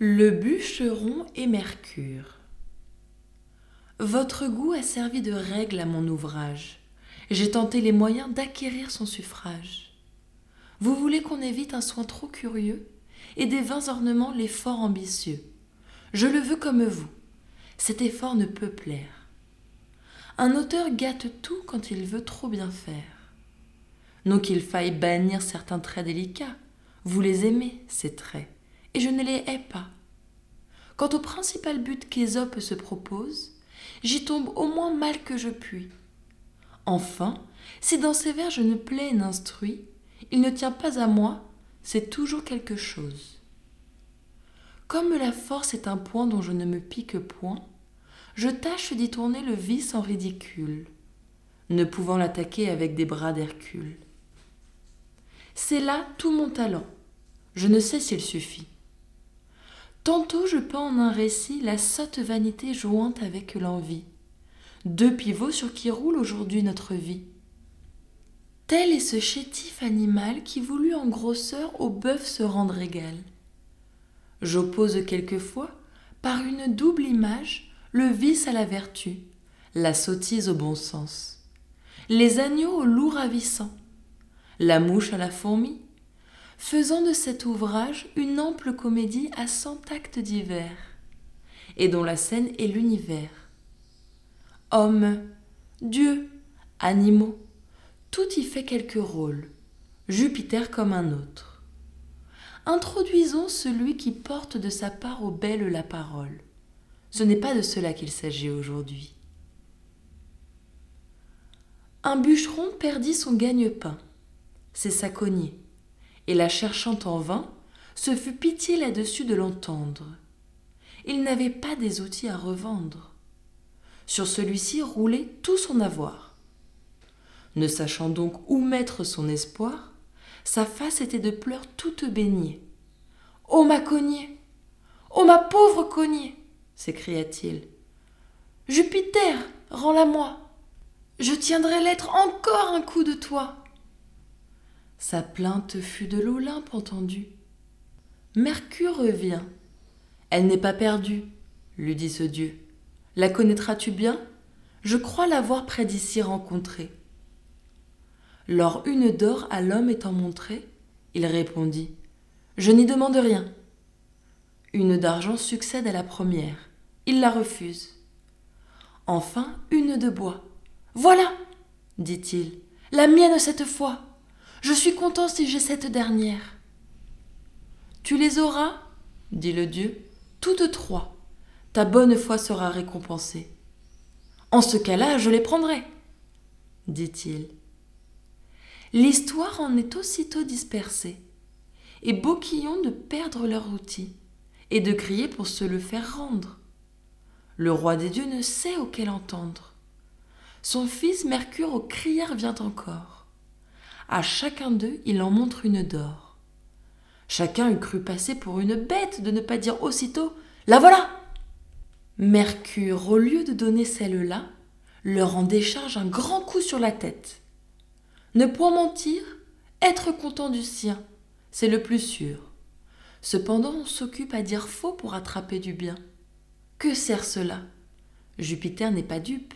Le bûcheron et Mercure. Votre goût a servi de règle à mon ouvrage. J'ai tenté les moyens d'acquérir son suffrage. Vous voulez qu'on évite un soin trop curieux et des vains ornements l'effort ambitieux. Je le veux comme vous. Cet effort ne peut plaire. Un auteur gâte tout quand il veut trop bien faire. Non qu'il faille bannir certains traits délicats. Vous les aimez, ces traits, et je ne les hais pas. Quant au principal but qu'Ésope se propose, j'y tombe au moins mal que je puis. Enfin, si dans ses vers je ne plais n'instruis, il ne tient pas à moi, c'est toujours quelque chose. Comme la force est un point dont je ne me pique point, je tâche d'y tourner le vice en ridicule, ne pouvant l'attaquer avec des bras d'Hercule. C'est là tout mon talent, je ne sais s'il suffit. Tantôt je peins en un récit la sotte vanité jointe avec l'envie, deux pivots sur qui roule aujourd'hui notre vie. Tel est ce chétif animal qui voulut en grosseur au bœuf se rendre égal. J'oppose quelquefois, par une double image, le vice à la vertu, la sottise au bon sens, les agneaux au loup ravissant, la mouche à la fourmi, faisant de cet ouvrage une ample comédie à cent actes divers, et dont la scène est l'univers. Hommes, dieux, animaux, tout y fait quelque rôle, Jupiter comme un autre. Introduisons celui qui porte de sa part aux belles la parole. Ce n'est pas de cela qu'il s'agit aujourd'hui. Un bûcheron perdit son gagne-pain. C'est sa cognée et la cherchant en vain, se fut pitié là-dessus de l'entendre. Il n'avait pas des outils à revendre. Sur celui-ci roulait tout son avoir. Ne sachant donc où mettre son espoir, sa face était de pleurs toute baignée. Ô ma cognée Ô ma pauvre cognée s'écria-t-il. Jupiter, rends-la moi. Je tiendrai l'être encore un coup de toi. Sa plainte fut de l'Olympe entendue. Mercure revient. Elle n'est pas perdue, lui dit ce dieu. La connaîtras-tu bien? Je crois l'avoir près d'ici rencontrée. Lors une d'or à l'homme étant montrée, il répondit Je n'y demande rien. Une d'argent succède à la première. Il la refuse. Enfin, une de bois. Voilà, dit-il, la mienne cette fois. Je suis content si j'ai cette dernière. Tu les auras, dit le dieu, toutes trois. Ta bonne foi sera récompensée. En ce cas-là, je les prendrai, dit-il. L'histoire en est aussitôt dispersée, et Beauquillon de perdre leur outil, et de crier pour se le faire rendre. Le roi des dieux ne sait auquel entendre. Son fils Mercure aux crières vient encore. À chacun d'eux, il en montre une d'or. Chacun eût cru passer pour une bête de ne pas dire aussitôt La voilà Mercure, au lieu de donner celle-là, leur en décharge un grand coup sur la tête. Ne point mentir, être content du sien, c'est le plus sûr. Cependant, on s'occupe à dire faux pour attraper du bien. Que sert cela? Jupiter n'est pas dupe.